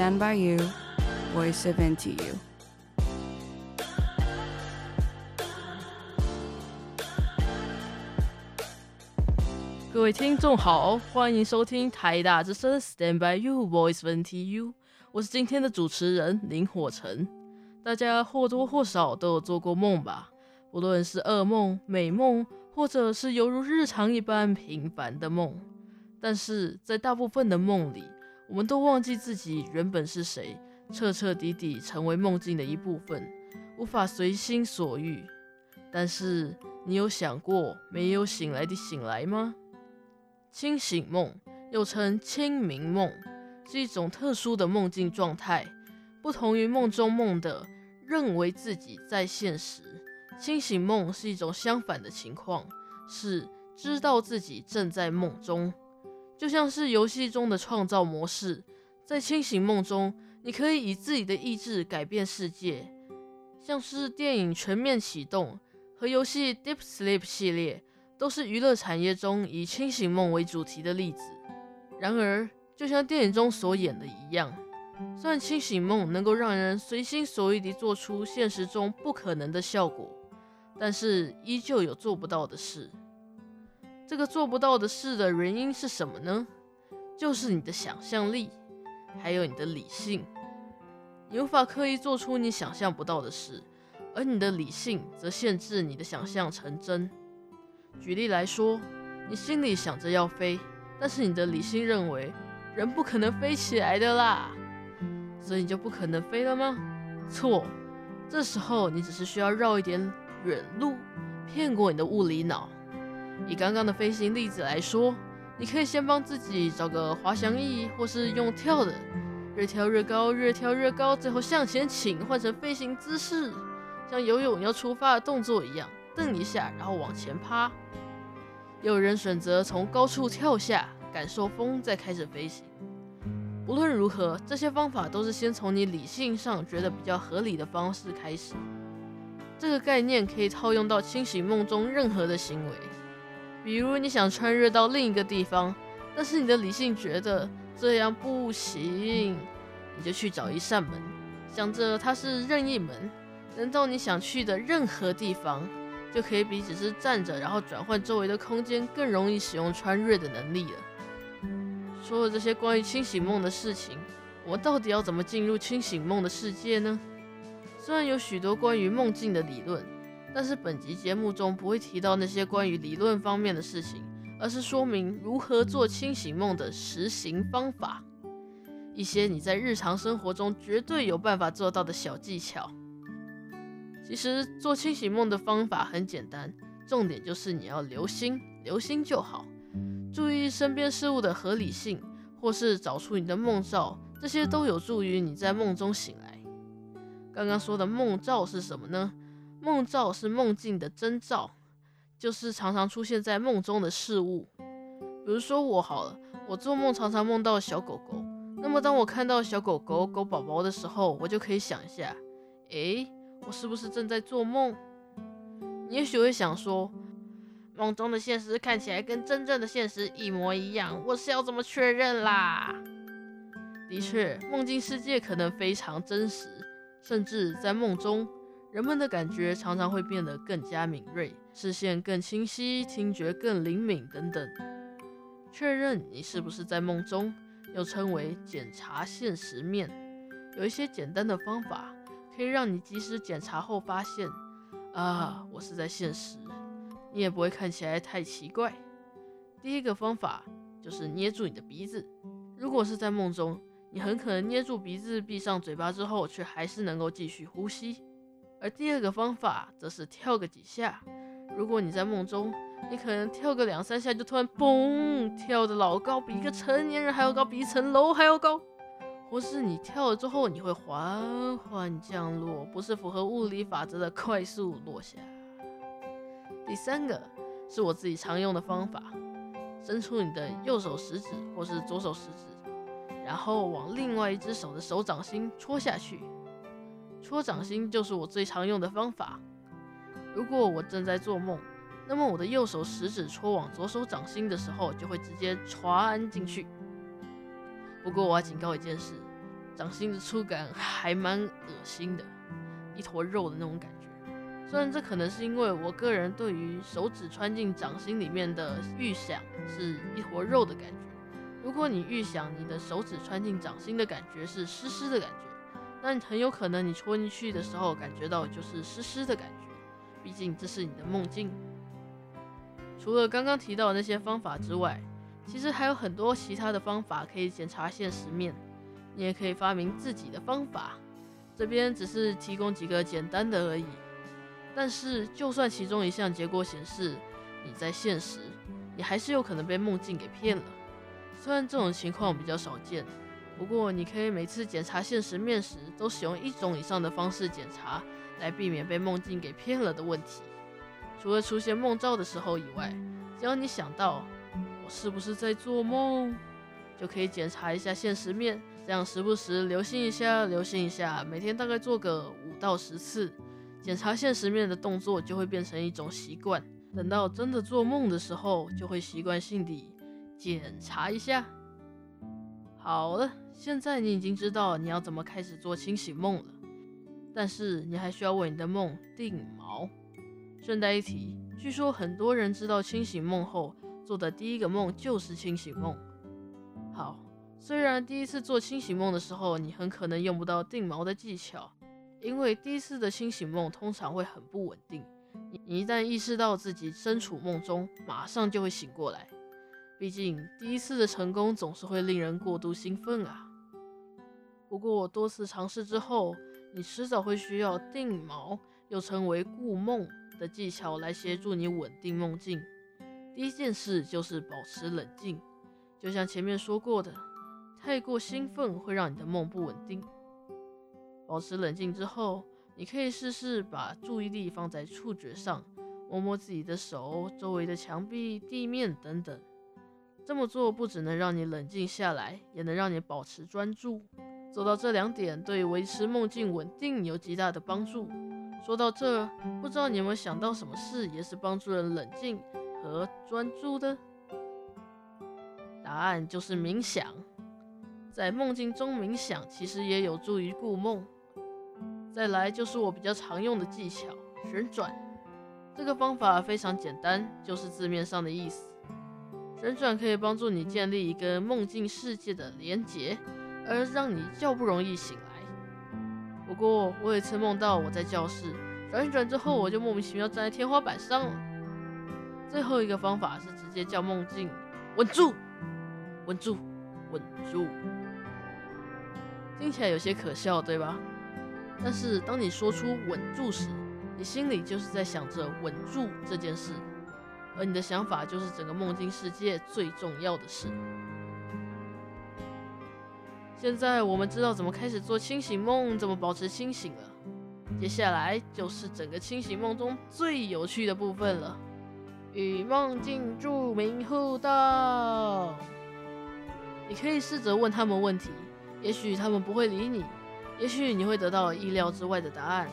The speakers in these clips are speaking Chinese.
Stand by you, voice of into you。各位听众好，欢迎收听台大之声 Stand by you, voice of into you。我是今天的主持人林火成。大家或多或少都有做过梦吧？无论是噩梦、美梦，或者是犹如日常一般平凡的梦。但是在大部分的梦里，我们都忘记自己原本是谁，彻彻底底成为梦境的一部分，无法随心所欲。但是你有想过没有醒来的醒来吗？清醒梦又称清明梦，是一种特殊的梦境状态，不同于梦中梦的认为自己在现实。清醒梦是一种相反的情况，是知道自己正在梦中。就像是游戏中的创造模式，在清醒梦中，你可以以自己的意志改变世界，像是电影《全面启动》和游戏《Deep Sleep》系列，都是娱乐产业中以清醒梦为主题的例子。然而，就像电影中所演的一样，虽然清醒梦能够让人随心所欲地做出现实中不可能的效果，但是依旧有做不到的事。这个做不到的事的原因是什么呢？就是你的想象力，还有你的理性。你无法刻意做出你想象不到的事，而你的理性则限制你的想象成真。举例来说，你心里想着要飞，但是你的理性认为人不可能飞起来的啦，所以你就不可能飞了吗？错，这时候你只是需要绕一点远路，骗过你的物理脑。以刚刚的飞行例子来说，你可以先帮自己找个滑翔翼，或是用跳的，越跳越高，越跳越高，最后向前倾，换成飞行姿势，像游泳要出发的动作一样，蹬一下，然后往前趴。有人选择从高处跳下，感受风，再开始飞行。无论如何，这些方法都是先从你理性上觉得比较合理的方式开始。这个概念可以套用到清醒梦中任何的行为。比如你想穿越到另一个地方，但是你的理性觉得这样不行，你就去找一扇门，想着它是任意门，能到你想去的任何地方，就可以比只是站着然后转换周围的空间更容易使用穿越的能力了。说了这些关于清醒梦的事情，我到底要怎么进入清醒梦的世界呢？虽然有许多关于梦境的理论。但是本集节目中不会提到那些关于理论方面的事情，而是说明如何做清醒梦的实行方法，一些你在日常生活中绝对有办法做到的小技巧。其实做清醒梦的方法很简单，重点就是你要留心，留心就好，注意身边事物的合理性，或是找出你的梦兆，这些都有助于你在梦中醒来。刚刚说的梦兆是什么呢？梦兆是梦境的征兆，就是常常出现在梦中的事物。比如说我好了，我做梦常常梦到小狗狗。那么当我看到小狗狗狗宝宝的时候，我就可以想一下，诶，我是不是正在做梦？你也许会想说，梦中的现实看起来跟真正的现实一模一样，我是要怎么确认啦？的确，梦境世界可能非常真实，甚至在梦中。人们的感觉常常会变得更加敏锐，视线更清晰，听觉更灵敏等等。确认你是不是在梦中，又称为检查现实面。有一些简单的方法，可以让你及时检查后发现，啊，我是在现实，你也不会看起来太奇怪。第一个方法就是捏住你的鼻子。如果是在梦中，你很可能捏住鼻子，闭上嘴巴之后，却还是能够继续呼吸。而第二个方法则是跳个几下。如果你在梦中，你可能跳个两三下就突然嘣，跳得老高，比一个成年人还要高，比一层楼还要高。或是你跳了之后，你会缓缓降落，不是符合物理法则的快速落下。第三个是我自己常用的方法，伸出你的右手食指或是左手食指，然后往另外一只手的手掌心戳下去。戳掌心就是我最常用的方法。如果我正在做梦，那么我的右手食指戳往左手掌心的时候，就会直接穿进去。不过我要警告一件事，掌心的触感还蛮恶心的，一坨肉的那种感觉。虽然这可能是因为我个人对于手指穿进掌心里面的预想是一坨肉的感觉。如果你预想你的手指穿进掌心的感觉是湿湿的感觉，那很有可能你戳进去的时候感觉到就是湿湿的感觉。毕竟这是你的梦境。除了刚刚提到的那些方法之外，其实还有很多其他的方法可以检查现实面。你也可以发明自己的方法，这边只是提供几个简单的而已。但是，就算其中一项结果显示你在现实，你还是有可能被梦境给骗了。虽然这种情况比较少见，不过你可以每次检查现实面时，都使用一种以上的方式检查，来避免被梦境给骗了的问题。除了出现梦兆的时候以外，只要你想到我是不是在做梦，就可以检查一下现实面，这样时不时留心一下，留心一下，每天大概做个五到十次。检查现实面的动作就会变成一种习惯，等到真的做梦的时候，就会习惯性地检查一下。好了，现在你已经知道你要怎么开始做清醒梦了，但是你还需要为你的梦定锚。顺带一提，据说很多人知道清醒梦后做的第一个梦就是清醒梦。好，虽然第一次做清醒梦的时候，你很可能用不到定锚的技巧。因为第一次的清醒梦通常会很不稳定，你一旦意识到自己身处梦中，马上就会醒过来。毕竟第一次的成功总是会令人过度兴奋啊。不过多次尝试之后，你迟早会需要定锚，又称为固梦的技巧来协助你稳定梦境。第一件事就是保持冷静，就像前面说过的，太过兴奋会让你的梦不稳定。保持冷静之后，你可以试试把注意力放在触觉上，摸摸自己的手、周围的墙壁、地面等等。这么做不只能让你冷静下来，也能让你保持专注。做到这两点，对维持梦境稳定有极大的帮助。说到这，不知道你有没有想到什么事也是帮助人冷静和专注的？答案就是冥想。在梦境中冥想，其实也有助于固梦。再来就是我比较常用的技巧——旋转。这个方法非常简单，就是字面上的意思。旋转可以帮助你建立一个梦境世界的连结，而让你较不容易醒来。不过我有一次梦到我在教室，转一转之后，我就莫名其妙站在天花板上了。最后一个方法是直接叫梦境稳住，稳住，稳住。听起来有些可笑，对吧？但是当你说出“稳住”时，你心里就是在想着“稳住”这件事，而你的想法就是整个梦境世界最重要的事。现在我们知道怎么开始做清醒梦，怎么保持清醒了。接下来就是整个清醒梦中最有趣的部分了——与梦境著名互动。你可以试着问他们问题，也许他们不会理你。也许你会得到意料之外的答案，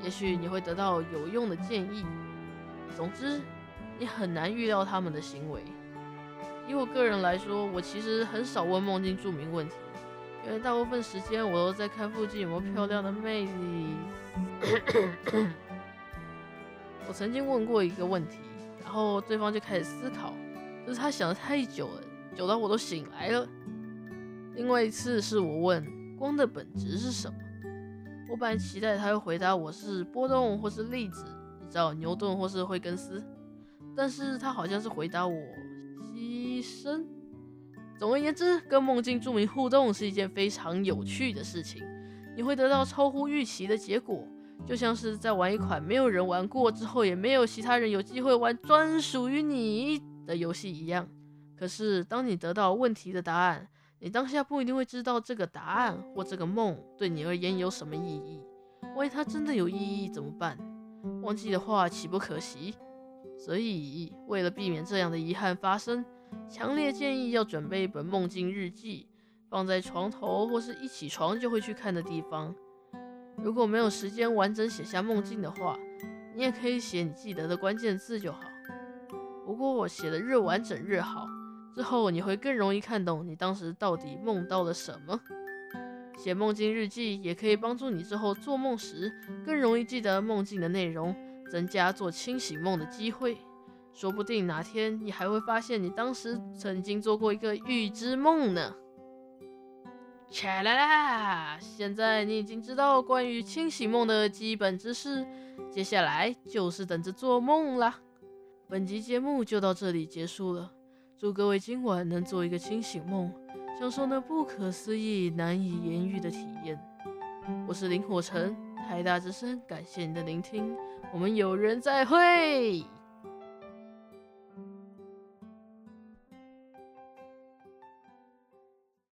也许你会得到有用的建议。总之，你很难预料他们的行为。以我个人来说，我其实很少问梦境著名问题，因为大部分时间我都在看附近有没有漂亮的妹子。我曾经问过一个问题，然后对方就开始思考，就是他想的太久了，久到我都醒来了。另外一次是我问。光的本质是什么？我本来期待他会回答我是波动或是粒子，你知道牛顿或是惠更斯，但是他好像是回答我牺牲。总而言之，跟梦境住民互动是一件非常有趣的事情，你会得到超乎预期的结果，就像是在玩一款没有人玩过之后，也没有其他人有机会玩专属于你的游戏一样。可是当你得到问题的答案，你当下不一定会知道这个答案或这个梦对你而言有什么意义。万一它真的有意义怎么办？忘记的话岂不可惜？所以为了避免这样的遗憾发生，强烈建议要准备一本梦境日记，放在床头或是一起床就会去看的地方。如果没有时间完整写下梦境的话，你也可以写你记得的关键字就好。不过我写的越完整越好。之后你会更容易看懂你当时到底梦到了什么。写梦境日记也可以帮助你之后做梦时更容易记得梦境的内容，增加做清醒梦的机会。说不定哪天你还会发现你当时曾经做过一个预知梦呢。恰啦啦！现在你已经知道关于清醒梦的基本知识，接下来就是等着做梦啦。本集节目就到这里结束了，祝各位今晚能做一个清醒梦，享受那不可思议、难以言喻的体验。我是林火成，台大之声，感谢你的聆听，我们有缘再会。